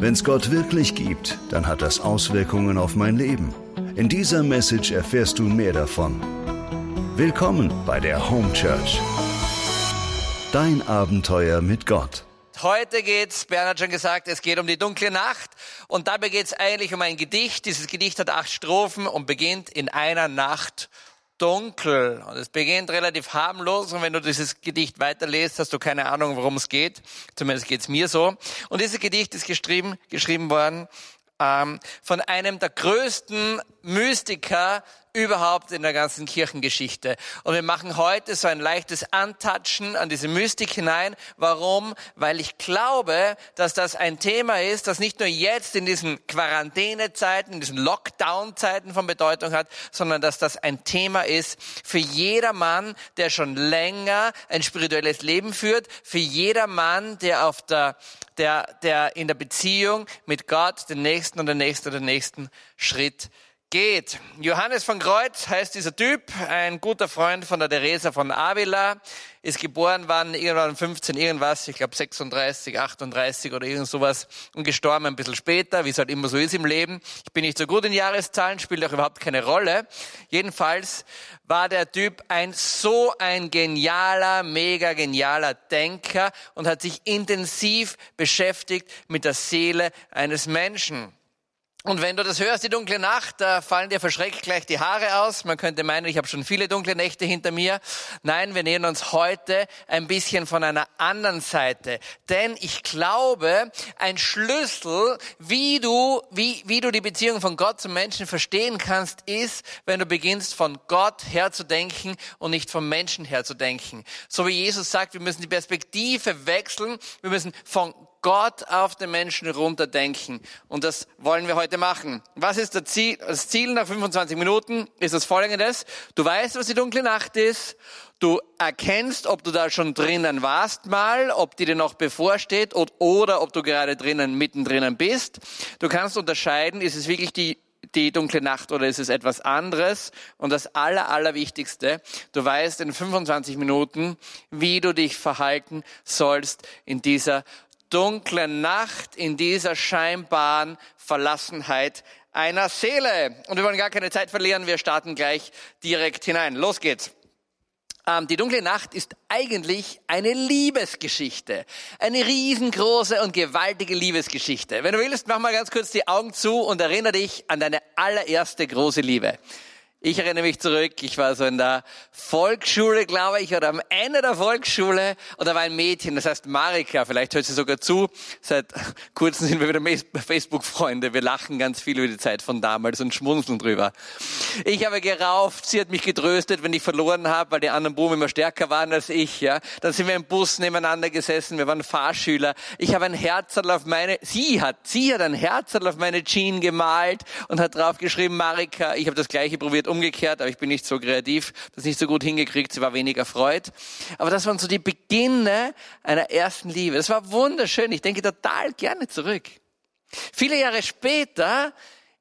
Wenn es Gott wirklich gibt, dann hat das Auswirkungen auf mein Leben. In dieser Message erfährst du mehr davon. Willkommen bei der Home Church. Dein Abenteuer mit Gott. Heute geht's, Bernhard schon gesagt, es geht um die dunkle Nacht und dabei geht's eigentlich um ein Gedicht. Dieses Gedicht hat acht Strophen und beginnt in einer Nacht dunkel. Und es beginnt relativ harmlos und wenn du dieses Gedicht weiterlest, hast du keine Ahnung, worum es geht. Zumindest geht's mir so. Und dieses Gedicht ist geschrieben, geschrieben worden ähm, von einem der größten Mystiker überhaupt in der ganzen Kirchengeschichte. Und wir machen heute so ein leichtes Antatschen an diese Mystik hinein. Warum? Weil ich glaube, dass das ein Thema ist, das nicht nur jetzt in diesen Quarantänezeiten, in diesen Lockdown-Zeiten von Bedeutung hat, sondern dass das ein Thema ist für jeder Mann, der schon länger ein spirituelles Leben führt, für jeder Mann, der auf der, der, der in der Beziehung mit Gott den nächsten und den nächsten und den nächsten Schritt geht. Johannes von Kreuz heißt dieser Typ, ein guter Freund von der Theresa von Avila, ist geboren worden irgendwann 15 irgendwas, ich glaube 36, 38 oder irgend sowas und gestorben ein bisschen später, wie es halt immer so ist im Leben. Ich bin nicht so gut in Jahreszahlen, spielt auch überhaupt keine Rolle. Jedenfalls war der Typ ein so ein genialer, mega genialer Denker und hat sich intensiv beschäftigt mit der Seele eines Menschen. Und wenn du das hörst, die dunkle Nacht, da fallen dir verschreckt gleich die Haare aus. Man könnte meinen, ich habe schon viele dunkle Nächte hinter mir. Nein, wir nähern uns heute ein bisschen von einer anderen Seite. Denn ich glaube, ein Schlüssel, wie du, wie, wie du die Beziehung von Gott zum Menschen verstehen kannst, ist, wenn du beginnst, von Gott her zu denken und nicht vom Menschen her zu denken. So wie Jesus sagt, wir müssen die Perspektive wechseln. Wir müssen von Gott auf den Menschen runterdenken. Und das wollen wir heute machen. Was ist das Ziel? Das Ziel nach 25 Minuten ist das folgendes. Du weißt, was die dunkle Nacht ist. Du erkennst, ob du da schon drinnen warst mal, ob die dir noch bevorsteht oder ob du gerade drinnen, mittendrin bist. Du kannst unterscheiden, ist es wirklich die die dunkle Nacht oder ist es etwas anderes? Und das Aller, Allerwichtigste, du weißt in 25 Minuten, wie du dich verhalten sollst in dieser dunklen Nacht, in dieser scheinbaren Verlassenheit einer Seele. Und wir wollen gar keine Zeit verlieren, wir starten gleich direkt hinein. Los geht's. Ähm, die dunkle Nacht ist eigentlich eine Liebesgeschichte. Eine riesengroße und gewaltige Liebesgeschichte. Wenn du willst, mach mal ganz kurz die Augen zu und erinnere dich an deine allererste große Liebe. Ich erinnere mich zurück, ich war so in der Volksschule, glaube ich, oder am Ende der Volksschule, und da war ein Mädchen, das heißt Marika, vielleicht hört sie sogar zu. Seit kurzem sind wir wieder Facebook-Freunde. Wir lachen ganz viel über die Zeit von damals und schmunzeln drüber. Ich habe gerauft, sie hat mich getröstet, wenn ich verloren habe, weil die anderen Buben immer stärker waren als ich, ja. Dann sind wir im Bus nebeneinander gesessen, wir waren Fahrschüler. Ich habe ein Herzerl auf meine, sie hat, sie hat ein Herzerl auf meine Jeans gemalt und hat drauf geschrieben, Marika, ich habe das gleiche probiert umgekehrt, aber ich bin nicht so kreativ, das nicht so gut hingekriegt, sie war weniger freut. Aber das waren so die Beginne einer ersten Liebe. Das war wunderschön, ich denke total gerne zurück. Viele Jahre später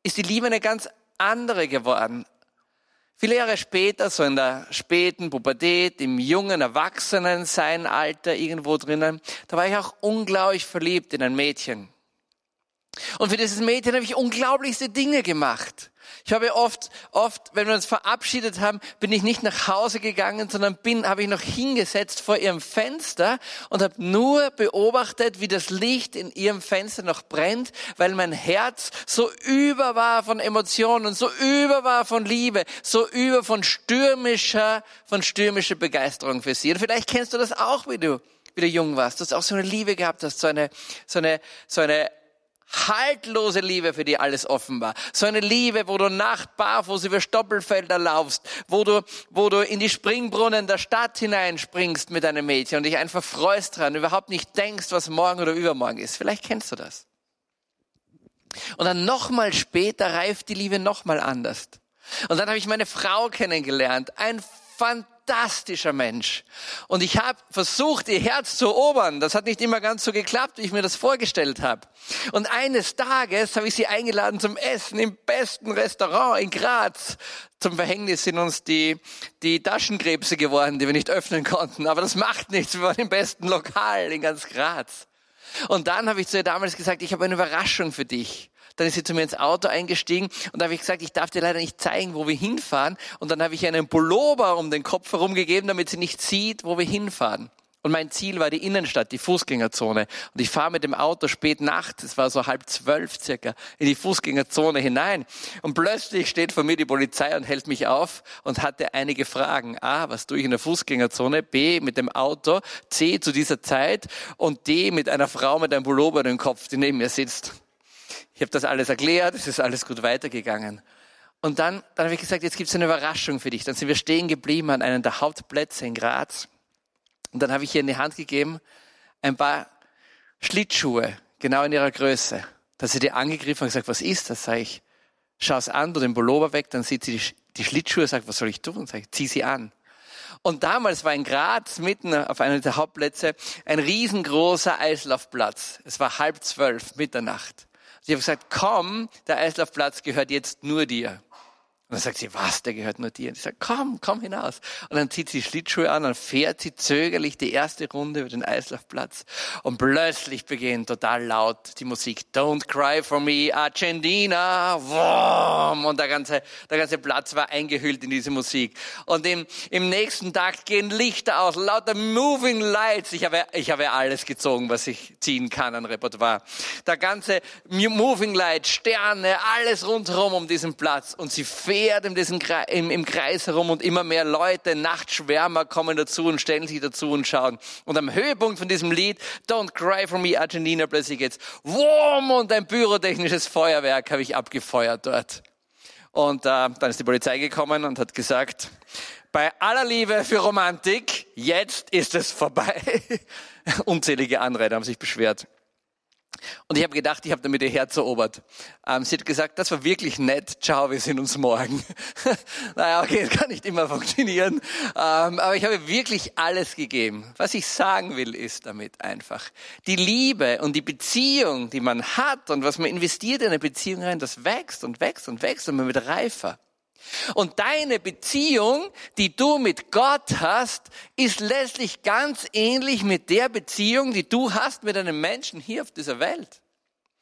ist die Liebe eine ganz andere geworden. Viele Jahre später, so in der späten Pubertät, im jungen Erwachsenen sein Alter irgendwo drinnen, da war ich auch unglaublich verliebt in ein Mädchen. Und für dieses Mädchen habe ich unglaublichste Dinge gemacht. Ich habe oft, oft, wenn wir uns verabschiedet haben, bin ich nicht nach Hause gegangen, sondern bin, habe ich noch hingesetzt vor ihrem Fenster und habe nur beobachtet, wie das Licht in ihrem Fenster noch brennt, weil mein Herz so über war von Emotionen, so über war von Liebe, so über von stürmischer, von stürmischer Begeisterung für sie. Und vielleicht kennst du das auch, wie du, wie du jung warst, dass du auch so eine Liebe gehabt hast, so eine, so eine, so eine haltlose Liebe, für die alles offen war. So eine Liebe, wo du Nacht barfuß über Stoppelfelder laufst, wo du, wo du in die Springbrunnen der Stadt hineinspringst mit einem Mädchen und dich einfach freust dran, überhaupt nicht denkst, was morgen oder übermorgen ist. Vielleicht kennst du das. Und dann nochmal später reift die Liebe nochmal anders. Und dann habe ich meine Frau kennengelernt. Ein fantastisches fantastischer Mensch. Und ich habe versucht, ihr Herz zu erobern. Das hat nicht immer ganz so geklappt, wie ich mir das vorgestellt habe. Und eines Tages habe ich sie eingeladen zum Essen im besten Restaurant in Graz. Zum Verhängnis sind uns die, die Taschenkrebse geworden, die wir nicht öffnen konnten. Aber das macht nichts. Wir waren im besten Lokal in ganz Graz. Und dann habe ich zu ihr damals gesagt, ich habe eine Überraschung für dich. Dann ist sie zu mir ins Auto eingestiegen und da habe ich gesagt, ich darf dir leider nicht zeigen, wo wir hinfahren. Und dann habe ich ihr einen Pullover um den Kopf herumgegeben, damit sie nicht sieht, wo wir hinfahren. Und mein Ziel war die Innenstadt, die Fußgängerzone. Und ich fahre mit dem Auto spät nachts, es war so halb zwölf circa, in die Fußgängerzone hinein. Und plötzlich steht vor mir die Polizei und hält mich auf und hatte einige Fragen. A, was tue ich in der Fußgängerzone? B, mit dem Auto. C, zu dieser Zeit. Und D, mit einer Frau mit einem Pullover im Kopf, die neben mir sitzt. Ich habe das alles erklärt, es ist alles gut weitergegangen. Und dann, dann habe ich gesagt, jetzt gibt es eine Überraschung für dich. Dann sind wir stehen geblieben an einem der Hauptplätze in Graz. Und dann habe ich ihr in die Hand gegeben ein paar Schlittschuhe, genau in ihrer Größe. Da sie die angegriffen und gesagt, was ist das? Sag ich, schau es an, du den Pullover weg, dann sieht sie die, die Schlittschuhe, sagt, was soll ich tun? Sag ich, zieh sie an. Und damals war in Graz, mitten auf einem der Hauptplätze, ein riesengroßer Eislaufplatz. Es war halb zwölf, Mitternacht. Sie hat gesagt, komm, der Eislaufplatz gehört jetzt nur dir. Und dann sagt sie, was, der gehört nur dir. Und ich sage, komm, komm hinaus. Und dann zieht sie Schlittschuhe an, dann fährt sie zögerlich die erste Runde über den Eislaufplatz. Und plötzlich beginnt total laut die Musik. Don't cry for me, Argentina. Wom! Und der ganze, der ganze Platz war eingehüllt in diese Musik. Und im, im nächsten Tag gehen Lichter aus, lauter Moving Lights. Ich habe, ich habe alles gezogen, was ich ziehen kann an Repertoire. Der ganze Moving Light, Sterne, alles rundherum um diesen Platz. Und sie fährt fährt in diesem, im, im Kreis herum und immer mehr Leute, Nachtschwärmer kommen dazu und stellen sich dazu und schauen. Und am Höhepunkt von diesem Lied, Don't Cry for Me Argentina, plötzlich geht's, Wurm und ein pyrotechnisches Feuerwerk habe ich abgefeuert dort. Und äh, dann ist die Polizei gekommen und hat gesagt, bei aller Liebe für Romantik, jetzt ist es vorbei. Unzählige Anreiter haben sich beschwert. Und ich habe gedacht, ich habe damit ihr Herz erobert. Ähm, sie hat gesagt, das war wirklich nett. Ciao, wir sehen uns morgen. naja, okay, das kann nicht immer funktionieren. Ähm, aber ich habe wirklich alles gegeben. Was ich sagen will, ist damit einfach, die Liebe und die Beziehung, die man hat und was man investiert in eine Beziehung rein, das wächst und wächst und wächst und man wird reifer. Und deine Beziehung, die du mit Gott hast, ist letztlich ganz ähnlich mit der Beziehung, die du hast mit einem Menschen hier auf dieser Welt.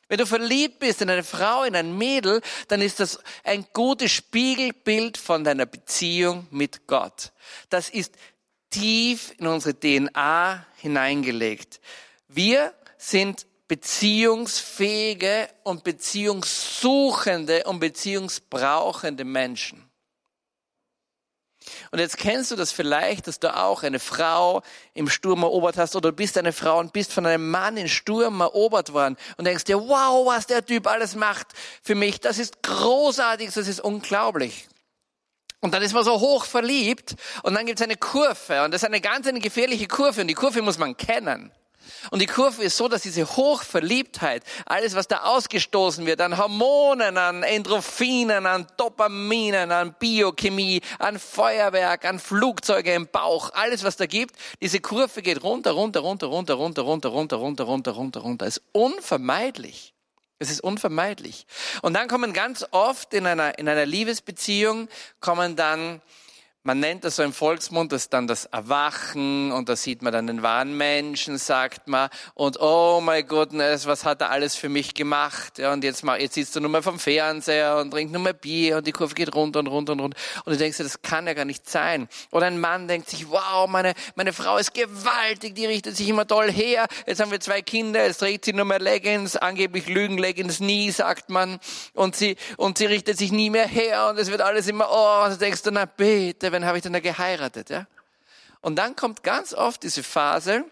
Wenn du verliebt bist in eine Frau, in ein Mädel, dann ist das ein gutes Spiegelbild von deiner Beziehung mit Gott. Das ist tief in unsere DNA hineingelegt. Wir sind beziehungsfähige und beziehungssuchende und beziehungsbrauchende Menschen. Und jetzt kennst du das vielleicht, dass du auch eine Frau im Sturm erobert hast oder du bist eine Frau und bist von einem Mann in Sturm erobert worden und denkst dir, wow, was der Typ alles macht für mich, das ist großartig, das ist unglaublich. Und dann ist man so hoch verliebt und dann gibt es eine Kurve und das ist eine ganz eine gefährliche Kurve und die Kurve muss man kennen. Und die Kurve ist so, dass diese Hochverliebtheit, alles was da ausgestoßen wird, an Hormonen, an Endorphinen, an Dopaminen, an Biochemie, an Feuerwerk, an Flugzeuge im Bauch, alles was da gibt, diese Kurve geht runter, runter, runter, runter, runter, runter, runter, runter, runter, runter, runter. Ist unvermeidlich. Es ist unvermeidlich. Und dann kommen ganz oft in einer, in einer Liebesbeziehung, kommen dann man nennt das so im Volksmund, das dann das Erwachen und da sieht man dann den wahren Menschen, sagt man, und oh my goodness, was hat er alles für mich gemacht? Ja, und jetzt, mal, jetzt sitzt du nur mal vom Fernseher und trinkt nur mal Bier und die Kurve geht runter und runter und runter. Und du denkst dir, das kann ja gar nicht sein. Oder ein Mann denkt sich, wow, meine, meine Frau ist gewaltig, die richtet sich immer toll her. Jetzt haben wir zwei Kinder, jetzt trägt sie nur mehr Leggings, angeblich lügen Leggings nie, sagt man. Und sie, und sie richtet sich nie mehr her und es wird alles immer, oh, und du denkst du, na bitte, wann habe ich denn da geheiratet? Ja? Und dann kommt ganz oft diese Phase,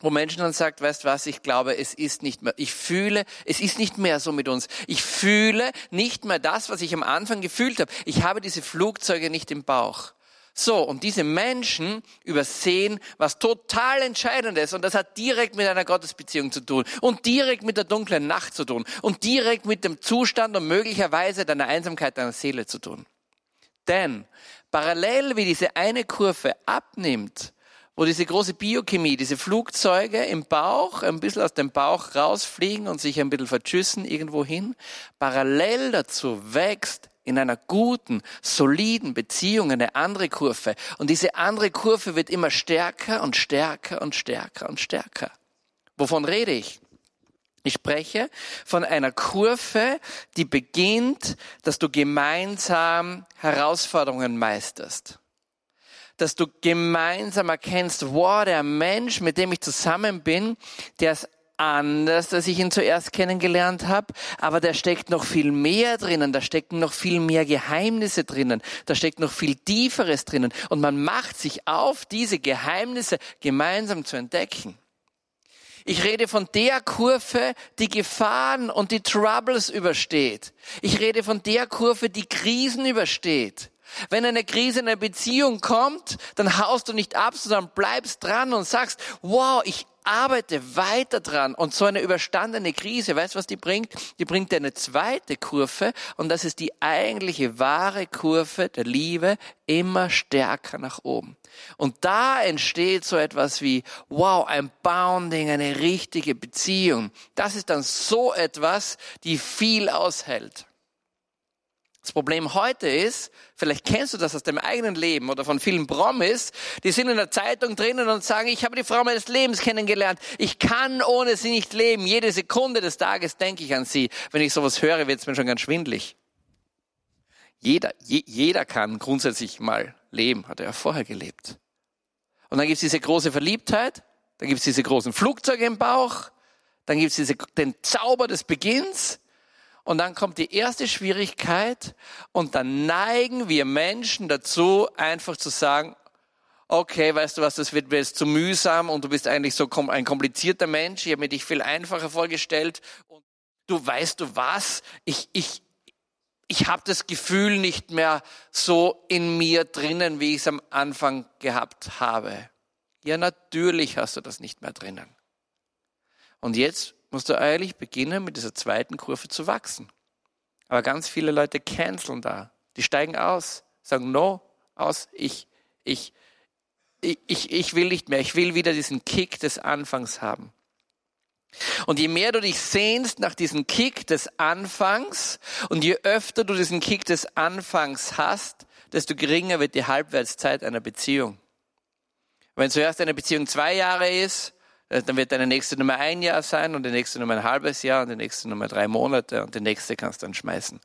wo Menschen dann sagt, weißt was, ich glaube, es ist nicht mehr, ich fühle, es ist nicht mehr so mit uns. Ich fühle nicht mehr das, was ich am Anfang gefühlt habe. Ich habe diese Flugzeuge nicht im Bauch. So, und diese Menschen übersehen was total Entscheidendes und das hat direkt mit einer Gottesbeziehung zu tun und direkt mit der dunklen Nacht zu tun und direkt mit dem Zustand und möglicherweise deiner Einsamkeit deiner Seele zu tun. Denn parallel wie diese eine Kurve abnimmt, wo diese große Biochemie, diese Flugzeuge im Bauch, ein bisschen aus dem Bauch rausfliegen und sich ein bisschen verschüssen irgendwo hin, parallel dazu wächst in einer guten, soliden Beziehung eine andere Kurve. Und diese andere Kurve wird immer stärker und stärker und stärker und stärker. Wovon rede ich? Ich spreche von einer Kurve, die beginnt, dass du gemeinsam Herausforderungen meisterst. Dass du gemeinsam erkennst, wow, der Mensch, mit dem ich zusammen bin, der ist anders, als ich ihn zuerst kennengelernt habe, aber da steckt noch viel mehr drinnen, da stecken noch viel mehr Geheimnisse drinnen, da steckt noch viel Tieferes drinnen und man macht sich auf, diese Geheimnisse gemeinsam zu entdecken. Ich rede von der Kurve, die Gefahren und die Troubles übersteht. Ich rede von der Kurve, die Krisen übersteht. Wenn eine Krise in einer Beziehung kommt, dann haust du nicht ab, sondern bleibst dran und sagst, wow, ich arbeite weiter dran. Und so eine überstandene Krise, weißt du, was die bringt? Die bringt dir eine zweite Kurve und das ist die eigentliche wahre Kurve der Liebe immer stärker nach oben. Und da entsteht so etwas wie, wow, ein Bounding, eine richtige Beziehung. Das ist dann so etwas, die viel aushält. Das Problem heute ist, vielleicht kennst du das aus dem eigenen Leben oder von vielen Promis, die sind in der Zeitung drinnen und sagen, ich habe die Frau meines Lebens kennengelernt. Ich kann ohne sie nicht leben. Jede Sekunde des Tages denke ich an sie. Wenn ich sowas höre, wird es mir schon ganz schwindlig. Jeder, je, jeder kann grundsätzlich mal leben, hat er ja vorher gelebt. Und dann gibt es diese große Verliebtheit, dann gibt es diese großen Flugzeuge im Bauch, dann gibt es den Zauber des Beginns und dann kommt die erste Schwierigkeit und dann neigen wir Menschen dazu, einfach zu sagen, okay, weißt du was, das wird mir jetzt zu mühsam und du bist eigentlich so ein komplizierter Mensch, ich habe mir dich viel einfacher vorgestellt und du weißt du was, ich, ich, ich habe das Gefühl nicht mehr so in mir drinnen, wie ich es am Anfang gehabt habe. Ja, natürlich hast du das nicht mehr drinnen. Und jetzt musst du eigentlich beginnen, mit dieser zweiten Kurve zu wachsen. Aber ganz viele Leute canceln da. Die steigen aus, sagen no, aus, ich, ich, ich, ich will nicht mehr. Ich will wieder diesen Kick des Anfangs haben. Und je mehr du dich sehnst nach diesem Kick des Anfangs und je öfter du diesen Kick des Anfangs hast, desto geringer wird die Halbwertszeit einer Beziehung. Wenn zuerst eine Beziehung zwei Jahre ist, dann wird deine nächste Nummer ein Jahr sein und die nächste Nummer ein halbes Jahr und die nächste Nummer drei Monate und die nächste kannst du dann schmeißen.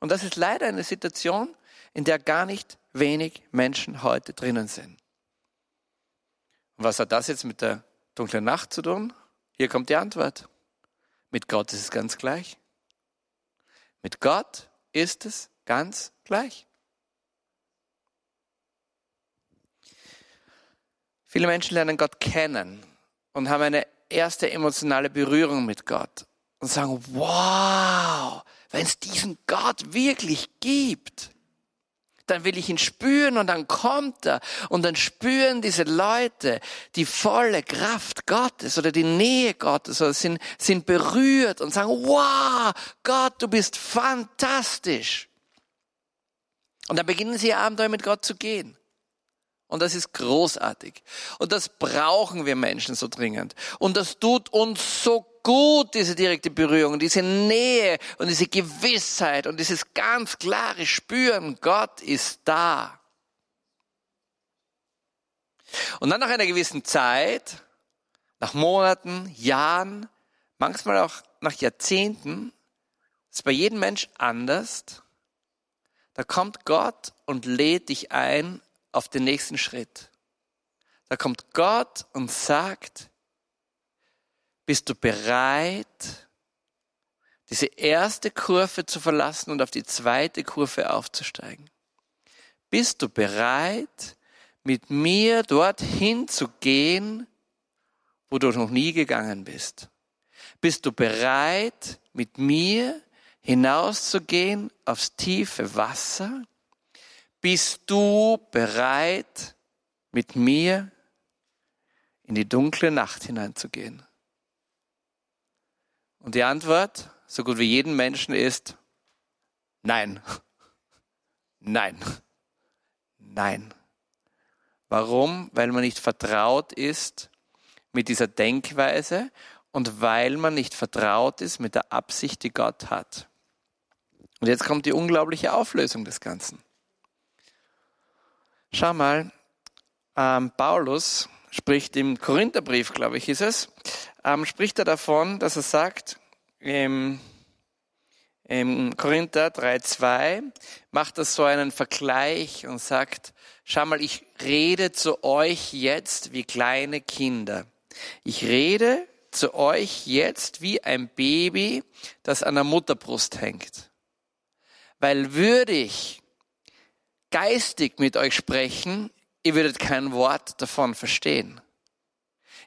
Und das ist leider eine Situation, in der gar nicht wenig Menschen heute drinnen sind. Und was hat das jetzt mit der dunklen Nacht zu tun? Hier kommt die Antwort. Mit Gott ist es ganz gleich. Mit Gott ist es ganz gleich. Viele Menschen lernen Gott kennen und haben eine erste emotionale Berührung mit Gott und sagen, wow, wenn es diesen Gott wirklich gibt, dann will ich ihn spüren und dann kommt er und dann spüren diese Leute die volle Kraft Gottes oder die Nähe Gottes oder sind, sind berührt und sagen, wow, Gott, du bist fantastisch. Und dann beginnen sie ihr Abenteuer mit Gott zu gehen. Und das ist großartig. Und das brauchen wir Menschen so dringend. Und das tut uns so gut, diese direkte Berührung, diese Nähe und diese Gewissheit und dieses ganz klare Spüren, Gott ist da. Und dann nach einer gewissen Zeit, nach Monaten, Jahren, manchmal auch nach Jahrzehnten, ist bei jedem Mensch anders, da kommt Gott und lädt dich ein, auf den nächsten Schritt. Da kommt Gott und sagt, bist du bereit, diese erste Kurve zu verlassen und auf die zweite Kurve aufzusteigen? Bist du bereit, mit mir dorthin zu gehen, wo du noch nie gegangen bist? Bist du bereit, mit mir hinauszugehen aufs tiefe Wasser? Bist du bereit, mit mir in die dunkle Nacht hineinzugehen? Und die Antwort, so gut wie jeden Menschen, ist nein. Nein. Nein. Warum? Weil man nicht vertraut ist mit dieser Denkweise und weil man nicht vertraut ist mit der Absicht, die Gott hat. Und jetzt kommt die unglaubliche Auflösung des Ganzen. Schau mal, ähm, Paulus spricht im Korintherbrief, glaube ich, ist es, ähm, spricht er davon, dass er sagt, im, im Korinther 3,2 macht er so einen Vergleich und sagt, schau mal, ich rede zu euch jetzt wie kleine Kinder. Ich rede zu euch jetzt wie ein Baby, das an der Mutterbrust hängt. Weil würde ich geistig mit euch sprechen, ihr würdet kein Wort davon verstehen.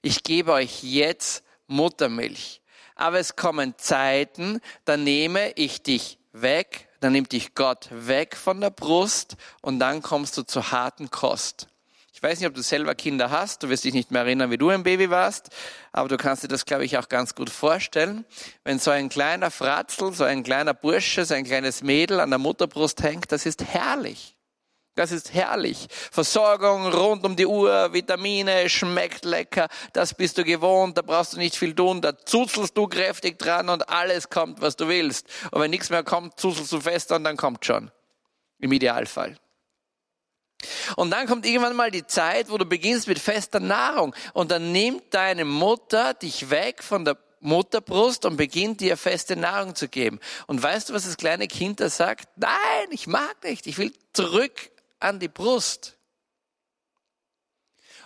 Ich gebe euch jetzt Muttermilch. Aber es kommen Zeiten, da nehme ich dich weg, dann nimmt dich Gott weg von der Brust und dann kommst du zur harten Kost. Ich weiß nicht, ob du selber Kinder hast, du wirst dich nicht mehr erinnern, wie du ein Baby warst, aber du kannst dir das, glaube ich, auch ganz gut vorstellen. Wenn so ein kleiner Fratzel, so ein kleiner Bursche, so ein kleines Mädel an der Mutterbrust hängt, das ist herrlich. Das ist herrlich. Versorgung rund um die Uhr, Vitamine, schmeckt lecker, das bist du gewohnt, da brauchst du nicht viel tun, da zuzelst du kräftig dran und alles kommt, was du willst. Und wenn nichts mehr kommt, zuzelst du fester und dann kommt schon. Im Idealfall. Und dann kommt irgendwann mal die Zeit, wo du beginnst mit fester Nahrung und dann nimmt deine Mutter dich weg von der Mutterbrust und beginnt dir feste Nahrung zu geben. Und weißt du, was das kleine Kind da sagt? Nein, ich mag nicht, ich will zurück an die Brust.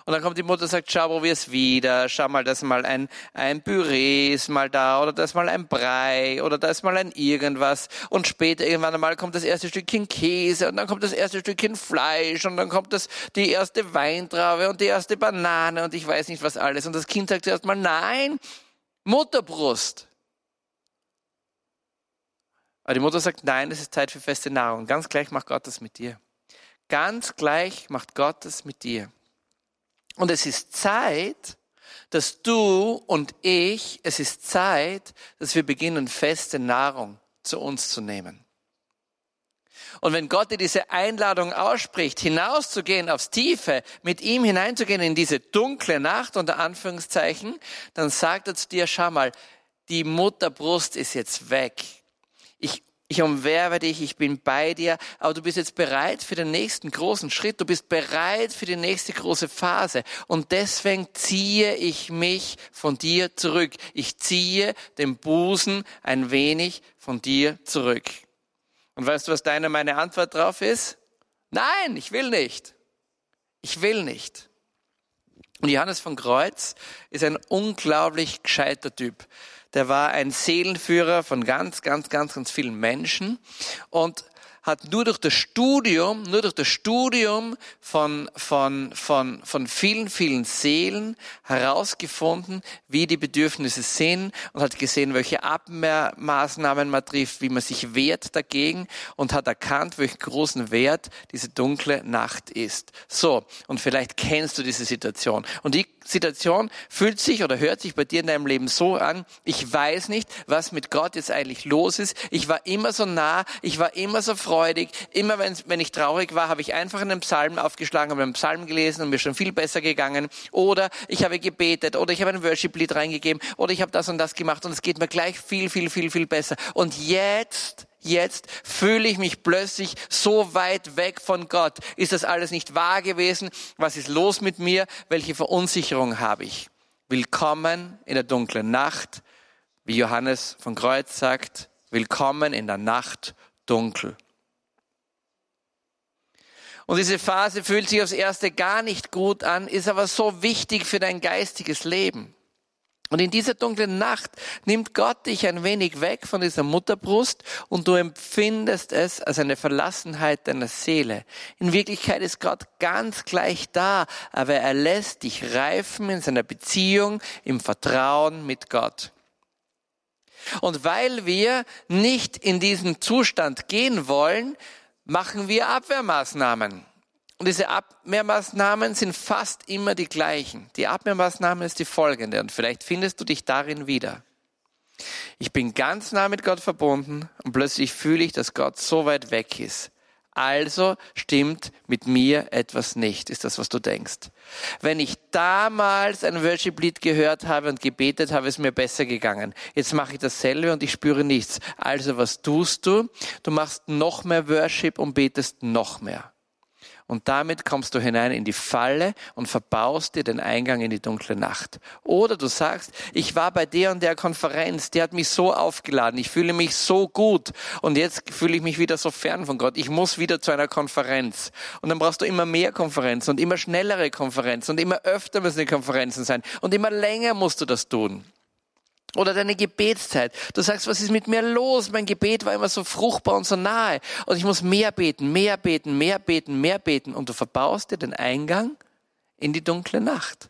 Und dann kommt die Mutter und sagt, schau, probier's wieder, schau mal, das mal ein, ein Püree ist mal da, oder das mal ein Brei, oder da ist mal ein irgendwas. Und später irgendwann einmal kommt das erste Stückchen Käse, und dann kommt das erste Stückchen Fleisch, und dann kommt das, die erste Weintraube und die erste Banane, und ich weiß nicht was alles. Und das Kind sagt zuerst mal, nein, Mutterbrust. Aber die Mutter sagt, nein, es ist Zeit für feste Nahrung. Ganz gleich macht Gott das mit dir. Ganz gleich macht Gott das mit dir. Und es ist Zeit, dass du und ich, es ist Zeit, dass wir beginnen, feste Nahrung zu uns zu nehmen. Und wenn Gott dir diese Einladung ausspricht, hinauszugehen aufs Tiefe, mit ihm hineinzugehen in diese dunkle Nacht unter Anführungszeichen, dann sagt er zu dir, schau mal, die Mutterbrust ist jetzt weg. Ich umwerbe dich, ich bin bei dir, aber du bist jetzt bereit für den nächsten großen Schritt, du bist bereit für die nächste große Phase und deswegen ziehe ich mich von dir zurück. Ich ziehe den Busen ein wenig von dir zurück. Und weißt du, was deine meine Antwort drauf ist? Nein, ich will nicht. Ich will nicht. Und Johannes von Kreuz ist ein unglaublich gescheiter Typ der war ein Seelenführer von ganz, ganz, ganz, ganz vielen Menschen. Und hat nur durch das Studium, nur durch das Studium von, von, von, von vielen, vielen Seelen herausgefunden, wie die Bedürfnisse sind und hat gesehen, welche Abwehrmaßnahmen man trifft, wie man sich wehrt dagegen und hat erkannt, welchen großen Wert diese dunkle Nacht ist. So. Und vielleicht kennst du diese Situation. Und die Situation fühlt sich oder hört sich bei dir in deinem Leben so an, ich weiß nicht, was mit Gott jetzt eigentlich los ist. Ich war immer so nah, ich war immer so freudig. Immer wenn, wenn ich traurig war, habe ich einfach einen Psalm aufgeschlagen, habe einen Psalm gelesen und mir schon viel besser gegangen. Oder ich habe gebetet oder ich habe ein Worship-Lied reingegeben oder ich habe das und das gemacht und es geht mir gleich viel, viel, viel, viel besser. Und jetzt jetzt fühle ich mich plötzlich so weit weg von Gott. Ist das alles nicht wahr gewesen? Was ist los mit mir? Welche Verunsicherung habe ich? Willkommen in der dunklen Nacht, wie Johannes von Kreuz sagt, willkommen in der Nacht dunkel. Und diese Phase fühlt sich aufs erste gar nicht gut an, ist aber so wichtig für dein geistiges Leben. Und in dieser dunklen Nacht nimmt Gott dich ein wenig weg von dieser Mutterbrust und du empfindest es als eine Verlassenheit deiner Seele. In Wirklichkeit ist Gott ganz gleich da, aber er lässt dich reifen in seiner Beziehung, im Vertrauen mit Gott. Und weil wir nicht in diesen Zustand gehen wollen, machen wir Abwehrmaßnahmen. Und diese Abwehrmaßnahmen sind fast immer die gleichen. Die Abwehrmaßnahme ist die folgende und vielleicht findest du dich darin wieder. Ich bin ganz nah mit Gott verbunden und plötzlich fühle ich, dass Gott so weit weg ist. Also stimmt mit mir etwas nicht, ist das, was du denkst. Wenn ich damals ein Worship-Lied gehört habe und gebetet habe, ist mir besser gegangen. Jetzt mache ich dasselbe und ich spüre nichts. Also was tust du? Du machst noch mehr Worship und betest noch mehr. Und damit kommst du hinein in die Falle und verbaust dir den Eingang in die dunkle Nacht. Oder du sagst, ich war bei der und der Konferenz, die hat mich so aufgeladen, ich fühle mich so gut und jetzt fühle ich mich wieder so fern von Gott. Ich muss wieder zu einer Konferenz. Und dann brauchst du immer mehr Konferenzen und immer schnellere Konferenzen und immer öfter müssen die Konferenzen sein und immer länger musst du das tun. Oder deine Gebetszeit. Du sagst, was ist mit mir los? Mein Gebet war immer so fruchtbar und so nahe. Und ich muss mehr beten, mehr beten, mehr beten, mehr beten. Und du verbaust dir den Eingang in die dunkle Nacht.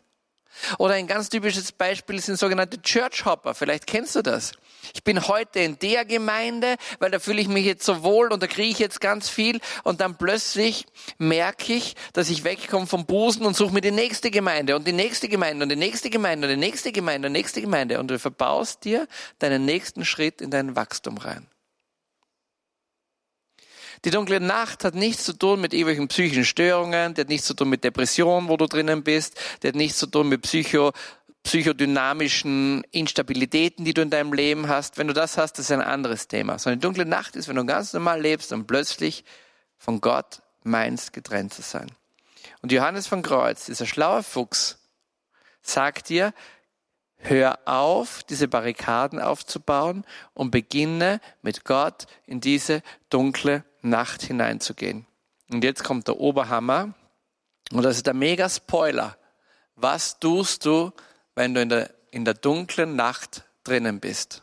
Oder ein ganz typisches Beispiel sind sogenannte Church Hopper. Vielleicht kennst du das. Ich bin heute in der Gemeinde, weil da fühle ich mich jetzt so wohl und da kriege ich jetzt ganz viel und dann plötzlich merke ich, dass ich wegkomme vom Busen und suche mir die nächste Gemeinde und die nächste Gemeinde und die nächste Gemeinde und die nächste Gemeinde und die nächste Gemeinde und du verbaust dir deinen nächsten Schritt in dein Wachstum rein. Die dunkle Nacht hat nichts zu tun mit irgendwelchen psychischen Störungen, die hat nichts zu tun mit Depressionen, wo du drinnen bist, die hat nichts zu tun mit Psycho, psychodynamischen Instabilitäten, die du in deinem Leben hast. Wenn du das hast, das ist ein anderes Thema. Sondern die dunkle Nacht ist, wenn du ganz normal lebst und plötzlich von Gott meinst, getrennt zu sein. Und Johannes von Kreuz, dieser schlaue Fuchs, sagt dir, hör auf, diese Barrikaden aufzubauen und beginne mit Gott in diese dunkle Nacht hineinzugehen. Und jetzt kommt der Oberhammer. Und das ist der mega Spoiler. Was tust du, wenn du in der, in der dunklen Nacht drinnen bist?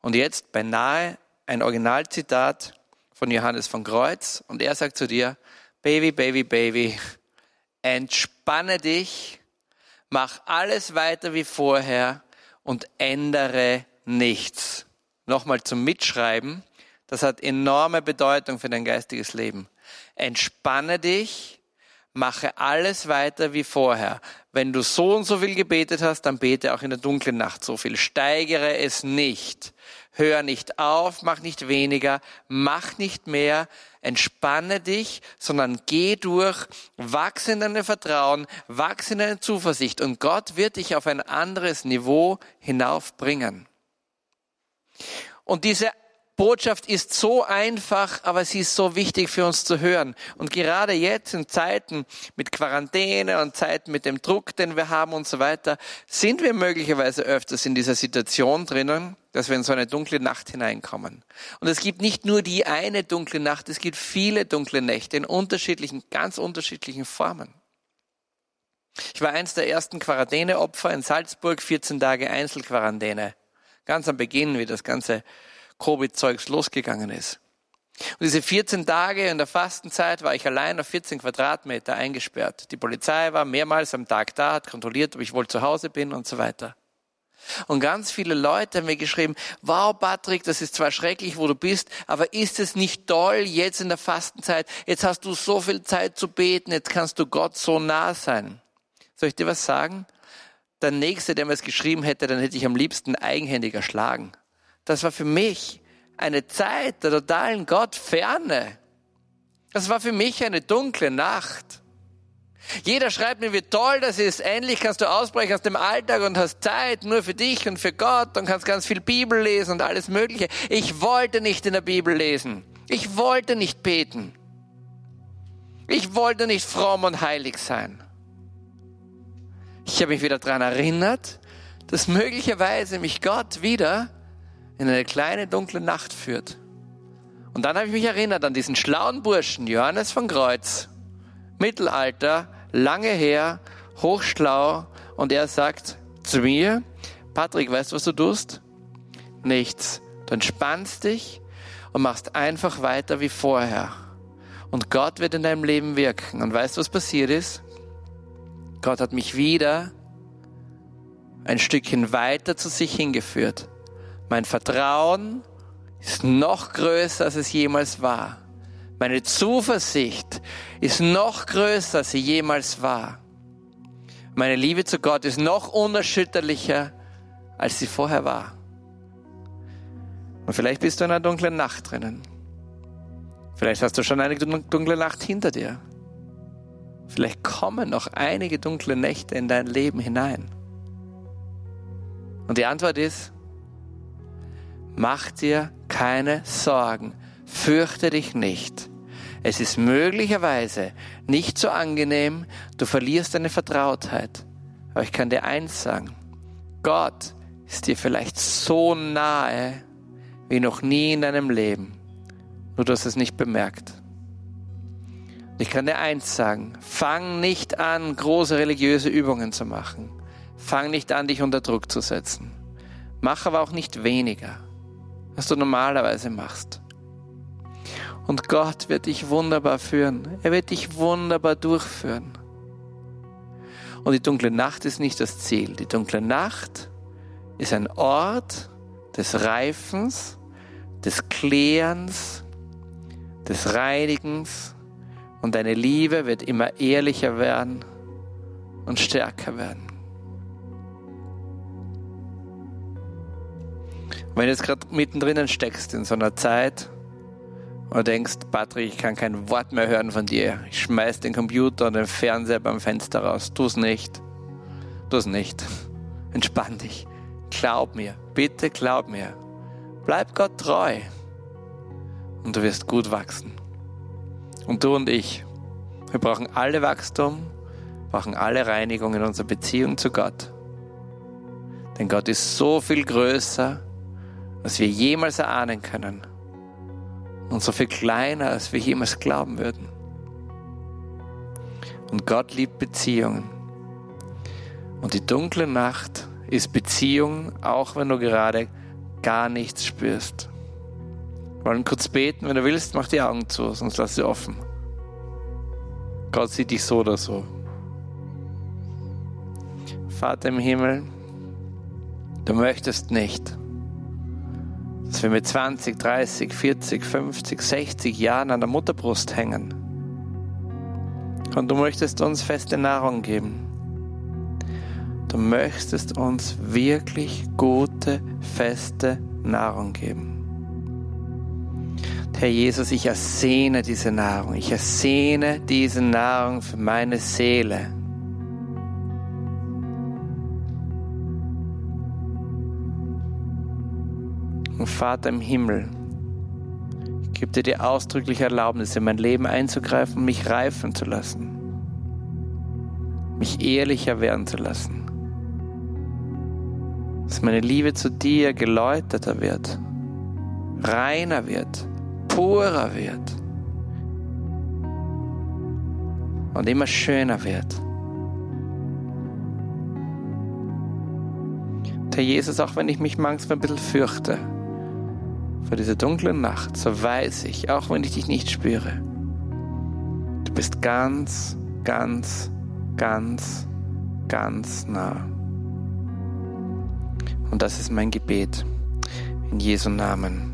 Und jetzt beinahe ein Originalzitat von Johannes von Kreuz. Und er sagt zu dir, Baby, Baby, Baby, entspanne dich, mach alles weiter wie vorher und ändere nichts. Nochmal zum Mitschreiben. Das hat enorme Bedeutung für dein geistiges Leben. Entspanne dich, mache alles weiter wie vorher. Wenn du so und so viel gebetet hast, dann bete auch in der dunklen Nacht so viel. Steigere es nicht. Hör nicht auf, mach nicht weniger, mach nicht mehr, entspanne dich, sondern geh durch, wachse in deinem Vertrauen, wachse in deiner Zuversicht und Gott wird dich auf ein anderes Niveau hinaufbringen. Und diese Botschaft ist so einfach, aber sie ist so wichtig für uns zu hören. Und gerade jetzt in Zeiten mit Quarantäne und Zeiten mit dem Druck, den wir haben und so weiter, sind wir möglicherweise öfters in dieser Situation drinnen, dass wir in so eine dunkle Nacht hineinkommen. Und es gibt nicht nur die eine dunkle Nacht, es gibt viele dunkle Nächte in unterschiedlichen, ganz unterschiedlichen Formen. Ich war eins der ersten Quarantäneopfer in Salzburg, 14 Tage Einzelquarantäne. Ganz am Beginn, wie das Ganze Covid-Zeugs losgegangen ist. Und diese 14 Tage in der Fastenzeit war ich allein auf 14 Quadratmeter eingesperrt. Die Polizei war mehrmals am Tag da, hat kontrolliert, ob ich wohl zu Hause bin und so weiter. Und ganz viele Leute haben mir geschrieben, wow Patrick, das ist zwar schrecklich, wo du bist, aber ist es nicht toll jetzt in der Fastenzeit? Jetzt hast du so viel Zeit zu beten, jetzt kannst du Gott so nah sein. Soll ich dir was sagen? Der Nächste, der mir es geschrieben hätte, dann hätte ich am liebsten eigenhändig erschlagen. Das war für mich eine Zeit der totalen Gottferne. Das war für mich eine dunkle Nacht. Jeder schreibt mir, wie toll das ist. Endlich kannst du ausbrechen aus dem Alltag und hast Zeit nur für dich und für Gott und kannst ganz viel Bibel lesen und alles Mögliche. Ich wollte nicht in der Bibel lesen. Ich wollte nicht beten. Ich wollte nicht fromm und heilig sein. Ich habe mich wieder daran erinnert, dass möglicherweise mich Gott wieder in eine kleine dunkle Nacht führt. Und dann habe ich mich erinnert an diesen schlauen Burschen, Johannes von Kreuz, Mittelalter, lange her, hochschlau, und er sagt zu mir, Patrick, weißt du, was du tust? Nichts. Du entspannst dich und machst einfach weiter wie vorher. Und Gott wird in deinem Leben wirken. Und weißt du, was passiert ist? Gott hat mich wieder ein Stückchen weiter zu sich hingeführt. Mein Vertrauen ist noch größer, als es jemals war. Meine Zuversicht ist noch größer, als sie jemals war. Meine Liebe zu Gott ist noch unerschütterlicher, als sie vorher war. Und vielleicht bist du in einer dunklen Nacht drinnen. Vielleicht hast du schon eine dunkle Nacht hinter dir. Vielleicht kommen noch einige dunkle Nächte in dein Leben hinein. Und die Antwort ist, Mach dir keine Sorgen. Fürchte dich nicht. Es ist möglicherweise nicht so angenehm, du verlierst deine Vertrautheit. Aber ich kann dir eins sagen, Gott ist dir vielleicht so nahe wie noch nie in deinem Leben. Nur du hast es nicht bemerkt. Ich kann dir eins sagen, fang nicht an, große religiöse Übungen zu machen. Fang nicht an, dich unter Druck zu setzen. Mach aber auch nicht weniger, was du normalerweise machst. Und Gott wird dich wunderbar führen. Er wird dich wunderbar durchführen. Und die dunkle Nacht ist nicht das Ziel. Die dunkle Nacht ist ein Ort des Reifens, des Klärens, des Reinigens. Und deine Liebe wird immer ehrlicher werden und stärker werden. Wenn du jetzt gerade mittendrin steckst in so einer Zeit, und denkst, Patrick, ich kann kein Wort mehr hören von dir. Ich schmeiß den Computer und den Fernseher beim Fenster raus. Tu's nicht. Tu's nicht. Entspann dich. Glaub mir. Bitte glaub mir. Bleib Gott treu. Und du wirst gut wachsen. Und du und ich, wir brauchen alle Wachstum, brauchen alle Reinigung in unserer Beziehung zu Gott. Denn Gott ist so viel größer, als wir jemals erahnen können und so viel kleiner, als wir jemals glauben würden. Und Gott liebt Beziehungen. Und die dunkle Nacht ist Beziehung, auch wenn du gerade gar nichts spürst. Wir wollen kurz beten, wenn du willst, mach die Augen zu, sonst lass sie offen. Gott sieht dich so oder so. Vater im Himmel, du möchtest nicht, dass wir mit 20, 30, 40, 50, 60 Jahren an der Mutterbrust hängen. Und du möchtest uns feste Nahrung geben. Du möchtest uns wirklich gute, feste Nahrung geben. Herr Jesus, ich ersehne diese Nahrung. Ich ersehne diese Nahrung für meine Seele. Vater im Himmel, ich gebe dir die ausdrückliche Erlaubnis, in mein Leben einzugreifen mich reifen zu lassen. Mich ehrlicher werden zu lassen. Dass meine Liebe zu dir geläuterter wird, reiner wird, purer wird und immer schöner wird. Herr Jesus, auch wenn ich mich manchmal ein bisschen fürchte, vor dieser dunklen Nacht, so weiß ich, auch wenn ich dich nicht spüre, du bist ganz, ganz, ganz, ganz nah. Und das ist mein Gebet in Jesu Namen.